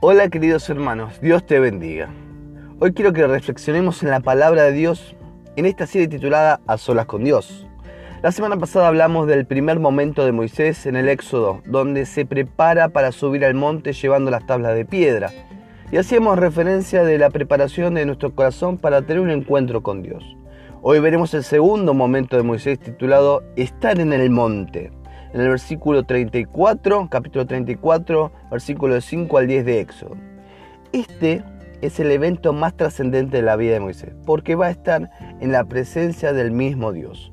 Hola queridos hermanos, Dios te bendiga. Hoy quiero que reflexionemos en la palabra de Dios en esta serie titulada A solas con Dios. La semana pasada hablamos del primer momento de Moisés en el Éxodo, donde se prepara para subir al monte llevando las tablas de piedra. Y hacíamos referencia de la preparación de nuestro corazón para tener un encuentro con Dios. Hoy veremos el segundo momento de Moisés titulado Estar en el monte en el versículo 34, capítulo 34, versículo 5 al 10 de Éxodo. Este es el evento más trascendente de la vida de Moisés, porque va a estar en la presencia del mismo Dios.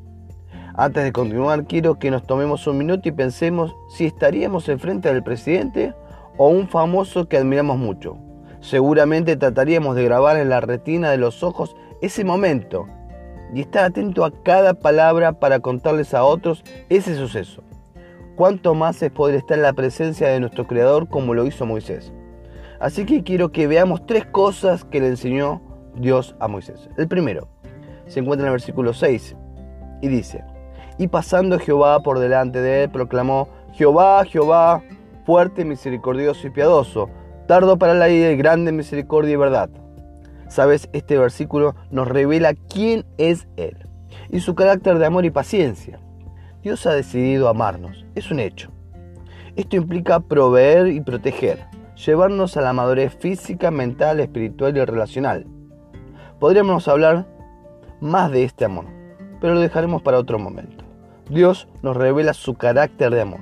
Antes de continuar, quiero que nos tomemos un minuto y pensemos si estaríamos enfrente del presidente o un famoso que admiramos mucho. Seguramente trataríamos de grabar en la retina de los ojos ese momento y estar atento a cada palabra para contarles a otros ese suceso cuánto más es poder estar en la presencia de nuestro Creador como lo hizo Moisés. Así que quiero que veamos tres cosas que le enseñó Dios a Moisés. El primero se encuentra en el versículo 6 y dice, y pasando Jehová por delante de él, proclamó, Jehová, Jehová, fuerte, misericordioso y piadoso, tardo para la ira y grande misericordia y verdad. Sabes, este versículo nos revela quién es Él y su carácter de amor y paciencia. Dios ha decidido amarnos, es un hecho. Esto implica proveer y proteger, llevarnos a la madurez física, mental, espiritual y relacional. Podríamos hablar más de este amor, pero lo dejaremos para otro momento. Dios nos revela su carácter de amor.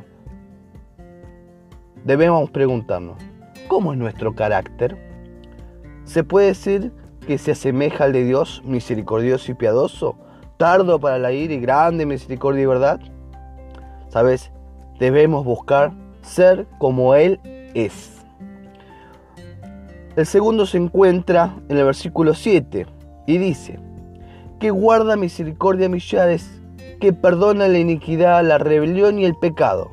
Debemos preguntarnos, ¿cómo es nuestro carácter? ¿Se puede decir que se asemeja al de Dios, misericordioso y piadoso, tardo para la ira y grande misericordia y verdad? ¿Sabes? Debemos buscar ser como Él es. El segundo se encuentra en el versículo 7 y dice, que guarda misericordia a millares, que perdona la iniquidad, la rebelión y el pecado.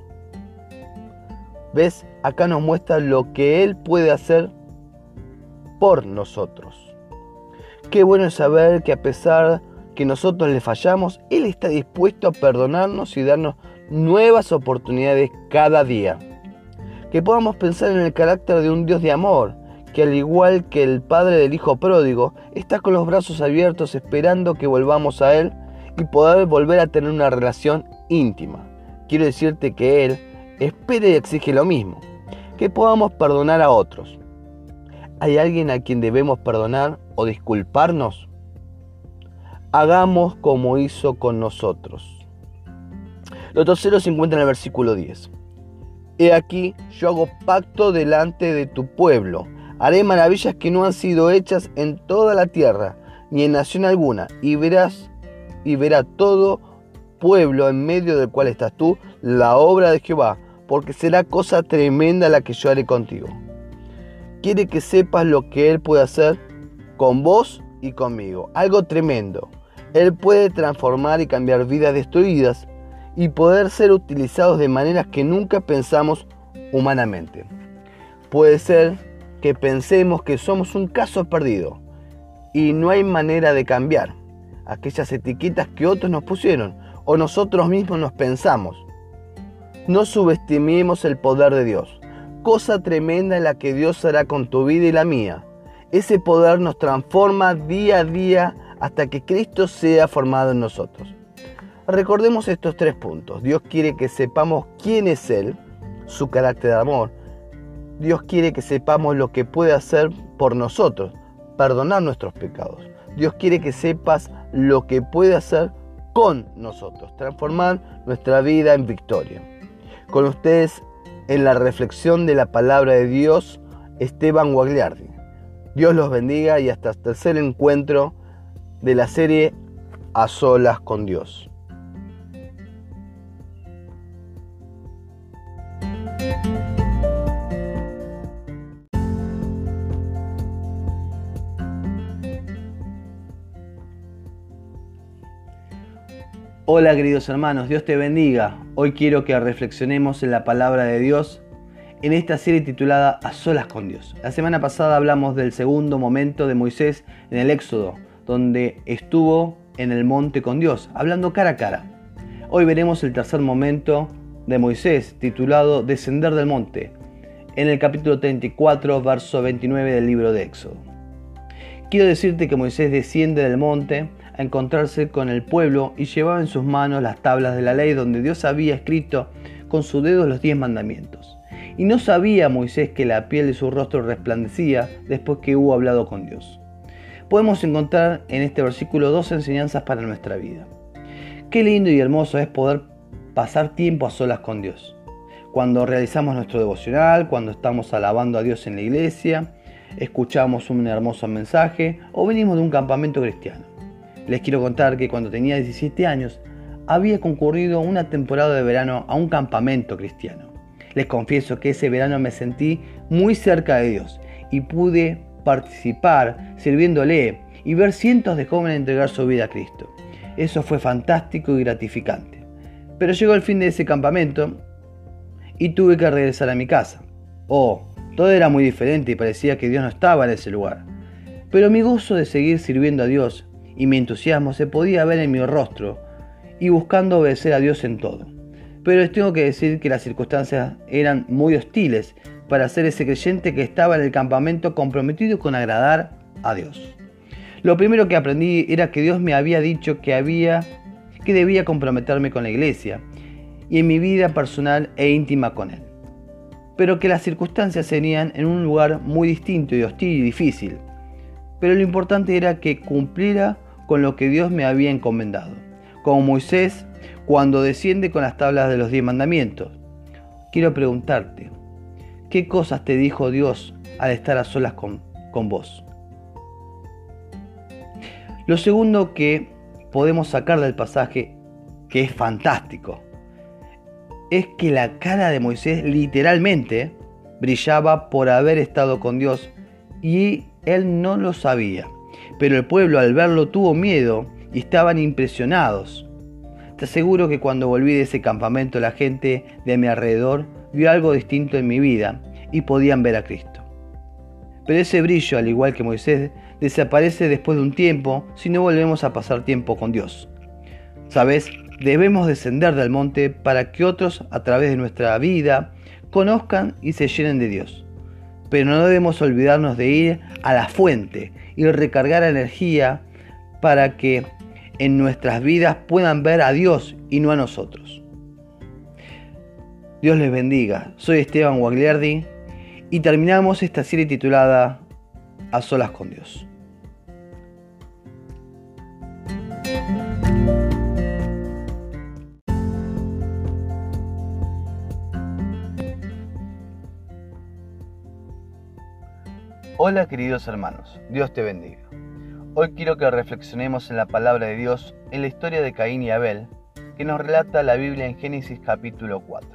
¿Ves? Acá nos muestra lo que Él puede hacer por nosotros. Qué bueno es saber que a pesar que nosotros le fallamos, Él está dispuesto a perdonarnos y darnos nuevas oportunidades cada día. Que podamos pensar en el carácter de un Dios de amor, que al igual que el Padre del Hijo pródigo, está con los brazos abiertos esperando que volvamos a Él y poder volver a tener una relación íntima. Quiero decirte que Él espera y exige lo mismo, que podamos perdonar a otros. ¿Hay alguien a quien debemos perdonar o disculparnos? Hagamos como hizo con nosotros. Lo tercero se encuentra en el versículo 10. He aquí, yo hago pacto delante de tu pueblo. Haré maravillas que no han sido hechas en toda la tierra, ni en nación alguna, y verás y verá todo pueblo en medio del cual estás tú la obra de Jehová, porque será cosa tremenda la que yo haré contigo. Quiere que sepas lo que Él puede hacer con vos y conmigo. Algo tremendo. Él puede transformar y cambiar vidas destruidas y poder ser utilizados de maneras que nunca pensamos humanamente. Puede ser que pensemos que somos un caso perdido y no hay manera de cambiar aquellas etiquetas que otros nos pusieron o nosotros mismos nos pensamos. No subestimemos el poder de Dios. Cosa tremenda en la que Dios hará con tu vida y la mía. Ese poder nos transforma día a día hasta que Cristo sea formado en nosotros. Recordemos estos tres puntos. Dios quiere que sepamos quién es Él, su carácter de amor. Dios quiere que sepamos lo que puede hacer por nosotros, perdonar nuestros pecados. Dios quiere que sepas lo que puede hacer con nosotros, transformar nuestra vida en victoria. Con ustedes en la reflexión de la palabra de Dios, Esteban Guagliardi. Dios los bendiga y hasta el tercer encuentro de la serie A Solas con Dios. Hola queridos hermanos, Dios te bendiga. Hoy quiero que reflexionemos en la palabra de Dios en esta serie titulada A solas con Dios. La semana pasada hablamos del segundo momento de Moisés en el Éxodo, donde estuvo en el monte con Dios, hablando cara a cara. Hoy veremos el tercer momento de Moisés, titulado Descender del monte. en el capítulo 34, verso 29 del libro de Éxodo. Quiero decirte que Moisés desciende del monte a encontrarse con el pueblo y llevaba en sus manos las tablas de la ley donde Dios había escrito con su dedo los diez mandamientos. Y no sabía Moisés que la piel de su rostro resplandecía después que hubo hablado con Dios. Podemos encontrar en este versículo dos enseñanzas para nuestra vida. Qué lindo y hermoso es poder pasar tiempo a solas con Dios. Cuando realizamos nuestro devocional, cuando estamos alabando a Dios en la iglesia, escuchamos un hermoso mensaje o venimos de un campamento cristiano. Les quiero contar que cuando tenía 17 años había concurrido una temporada de verano a un campamento cristiano. Les confieso que ese verano me sentí muy cerca de Dios y pude participar sirviéndole y ver cientos de jóvenes entregar su vida a Cristo. Eso fue fantástico y gratificante. Pero llegó el fin de ese campamento y tuve que regresar a mi casa. Oh, todo era muy diferente y parecía que Dios no estaba en ese lugar. Pero mi gozo de seguir sirviendo a Dios y mi entusiasmo se podía ver en mi rostro y buscando obedecer a Dios en todo. Pero les tengo que decir que las circunstancias eran muy hostiles para ser ese creyente que estaba en el campamento comprometido con agradar a Dios. Lo primero que aprendí era que Dios me había dicho que había que debía comprometerme con la iglesia y en mi vida personal e íntima con él. Pero que las circunstancias serían en un lugar muy distinto y hostil y difícil. Pero lo importante era que cumpliera con lo que Dios me había encomendado. Como Moisés cuando desciende con las tablas de los diez mandamientos. Quiero preguntarte, ¿qué cosas te dijo Dios al estar a solas con, con vos? Lo segundo que podemos sacar del pasaje, que es fantástico, es que la cara de Moisés literalmente brillaba por haber estado con Dios y él no lo sabía. Pero el pueblo al verlo tuvo miedo y estaban impresionados. Te aseguro que cuando volví de ese campamento la gente de mi alrededor vio algo distinto en mi vida y podían ver a Cristo. Pero ese brillo, al igual que Moisés, desaparece después de un tiempo si no volvemos a pasar tiempo con Dios. Sabes, debemos descender del monte para que otros a través de nuestra vida conozcan y se llenen de Dios. Pero no debemos olvidarnos de ir a la fuente y recargar energía para que en nuestras vidas puedan ver a Dios y no a nosotros. Dios les bendiga. Soy Esteban Guagliardi y terminamos esta serie titulada A solas con Dios. Hola queridos hermanos, Dios te bendiga. Hoy quiero que reflexionemos en la palabra de Dios en la historia de Caín y Abel, que nos relata la Biblia en Génesis capítulo 4.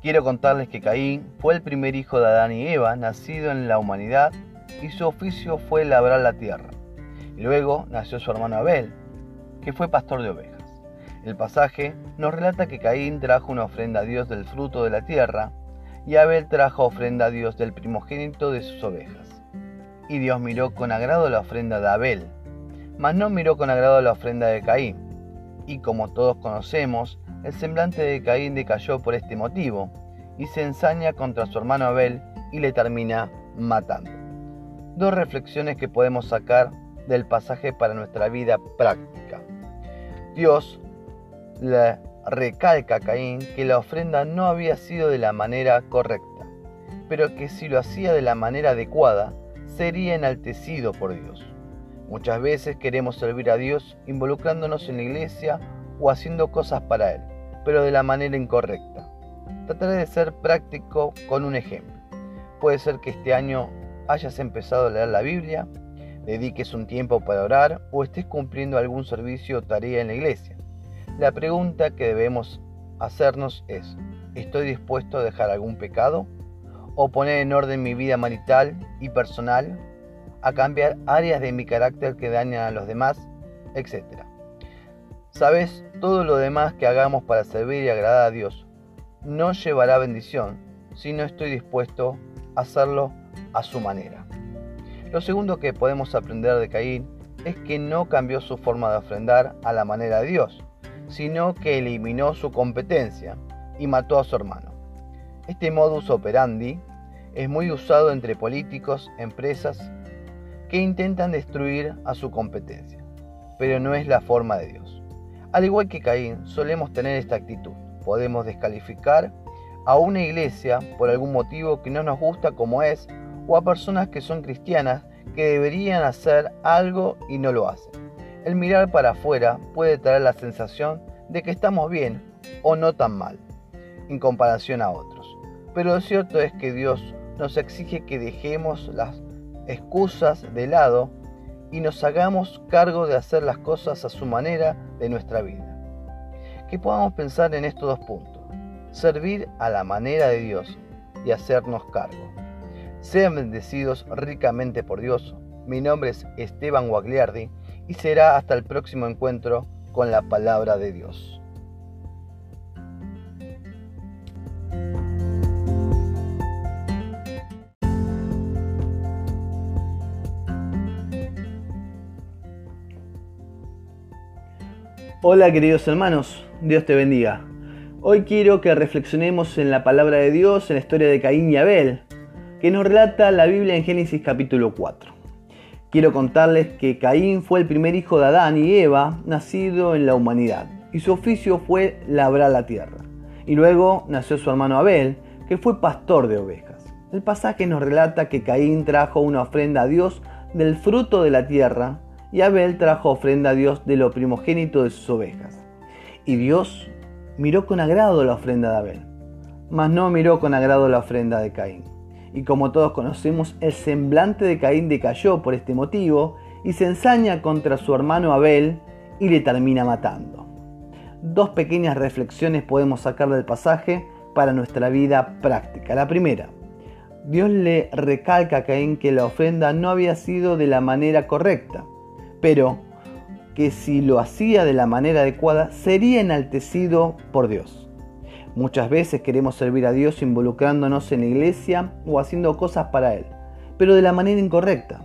Quiero contarles que Caín fue el primer hijo de Adán y Eva nacido en la humanidad y su oficio fue labrar la tierra. Y luego nació su hermano Abel, que fue pastor de ovejas. El pasaje nos relata que Caín trajo una ofrenda a Dios del fruto de la tierra y Abel trajo ofrenda a Dios del primogénito de sus ovejas. Y Dios miró con agrado la ofrenda de Abel, mas no miró con agrado la ofrenda de Caín. Y como todos conocemos, el semblante de Caín decayó por este motivo, y se ensaña contra su hermano Abel y le termina matando. Dos reflexiones que podemos sacar del pasaje para nuestra vida práctica. Dios le recalca Caín que la ofrenda no había sido de la manera correcta, pero que si lo hacía de la manera adecuada, sería enaltecido por Dios. Muchas veces queremos servir a Dios involucrándonos en la iglesia o haciendo cosas para Él, pero de la manera incorrecta. Trataré de ser práctico con un ejemplo. Puede ser que este año hayas empezado a leer la Biblia, dediques un tiempo para orar o estés cumpliendo algún servicio o tarea en la iglesia. La pregunta que debemos hacernos es, ¿estoy dispuesto a dejar algún pecado? o poner en orden mi vida marital y personal, a cambiar áreas de mi carácter que dañan a los demás, etc. Sabes, todo lo demás que hagamos para servir y agradar a Dios no llevará bendición si no estoy dispuesto a hacerlo a su manera. Lo segundo que podemos aprender de Caín es que no cambió su forma de ofrendar a la manera de Dios, sino que eliminó su competencia y mató a su hermano. Este modus operandi es muy usado entre políticos, empresas, que intentan destruir a su competencia, pero no es la forma de Dios. Al igual que Caín, solemos tener esta actitud. Podemos descalificar a una iglesia por algún motivo que no nos gusta como es, o a personas que son cristianas que deberían hacer algo y no lo hacen. El mirar para afuera puede traer la sensación de que estamos bien o no tan mal, en comparación a otros. Pero lo cierto es que Dios nos exige que dejemos las excusas de lado y nos hagamos cargo de hacer las cosas a su manera de nuestra vida. Que podamos pensar en estos dos puntos. Servir a la manera de Dios y hacernos cargo. Sean bendecidos ricamente por Dios. Mi nombre es Esteban Guagliardi y será hasta el próximo encuentro con la palabra de Dios. Hola queridos hermanos, Dios te bendiga. Hoy quiero que reflexionemos en la palabra de Dios, en la historia de Caín y Abel, que nos relata la Biblia en Génesis capítulo 4. Quiero contarles que Caín fue el primer hijo de Adán y Eva nacido en la humanidad, y su oficio fue labrar la tierra. Y luego nació su hermano Abel, que fue pastor de ovejas. El pasaje nos relata que Caín trajo una ofrenda a Dios del fruto de la tierra, y Abel trajo ofrenda a Dios de lo primogénito de sus ovejas. Y Dios miró con agrado la ofrenda de Abel, mas no miró con agrado la ofrenda de Caín. Y como todos conocemos, el semblante de Caín decayó por este motivo y se ensaña contra su hermano Abel y le termina matando. Dos pequeñas reflexiones podemos sacar del pasaje para nuestra vida práctica. La primera, Dios le recalca a Caín que la ofrenda no había sido de la manera correcta pero que si lo hacía de la manera adecuada sería enaltecido por Dios. Muchas veces queremos servir a Dios involucrándonos en la iglesia o haciendo cosas para Él, pero de la manera incorrecta.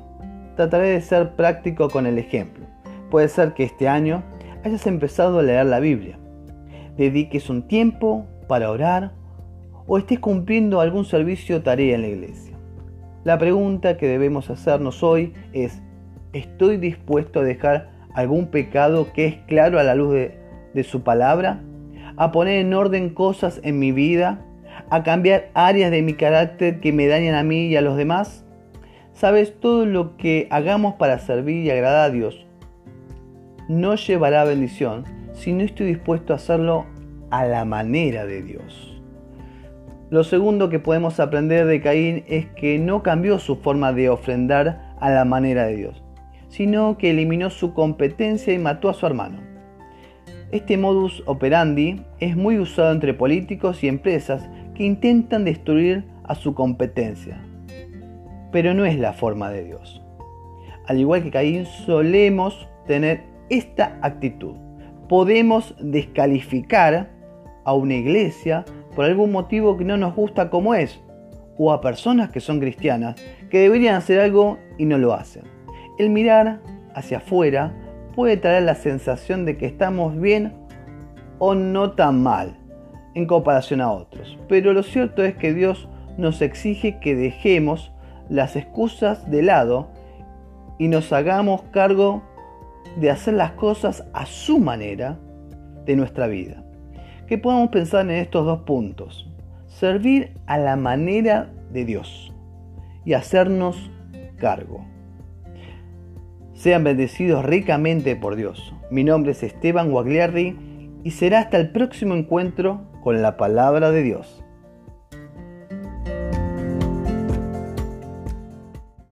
Trataré de ser práctico con el ejemplo. Puede ser que este año hayas empezado a leer la Biblia, dediques un tiempo para orar o estés cumpliendo algún servicio o tarea en la iglesia. La pregunta que debemos hacernos hoy es, ¿Estoy dispuesto a dejar algún pecado que es claro a la luz de, su palabra? ¿A poner en orden cosas en mi vida? ¿A cambiar áreas de mi carácter que me dañan a mí y a los demás? Sabes, todo lo que hagamos para servir y agradar a Dios no llevará bendición si no estoy dispuesto a hacerlo a la manera de Dios. Lo segundo que podemos aprender de Caín es que no cambió su forma de ofrendar a la manera de Dios sino que eliminó su competencia y mató a su hermano. Este modus operandi es muy usado entre políticos y empresas que intentan destruir a su competencia, pero no es la forma de Dios. Al igual que Caín, solemos tener esta actitud. Podemos descalificar a una iglesia por algún motivo que no nos gusta como es, o a personas que son cristianas que deberían hacer algo y no lo hacen. El mirar hacia afuera puede traer la sensación de que estamos bien o no tan mal en comparación a otros. Pero lo cierto es que Dios nos exige que dejemos las excusas de lado y nos hagamos cargo de hacer las cosas a su manera de nuestra vida. Que podamos pensar en estos dos puntos. Servir a la manera de Dios y hacernos cargo. Sean bendecidos ricamente por Dios. Mi nombre es Esteban Guagliardi y será hasta el próximo encuentro con la palabra de Dios.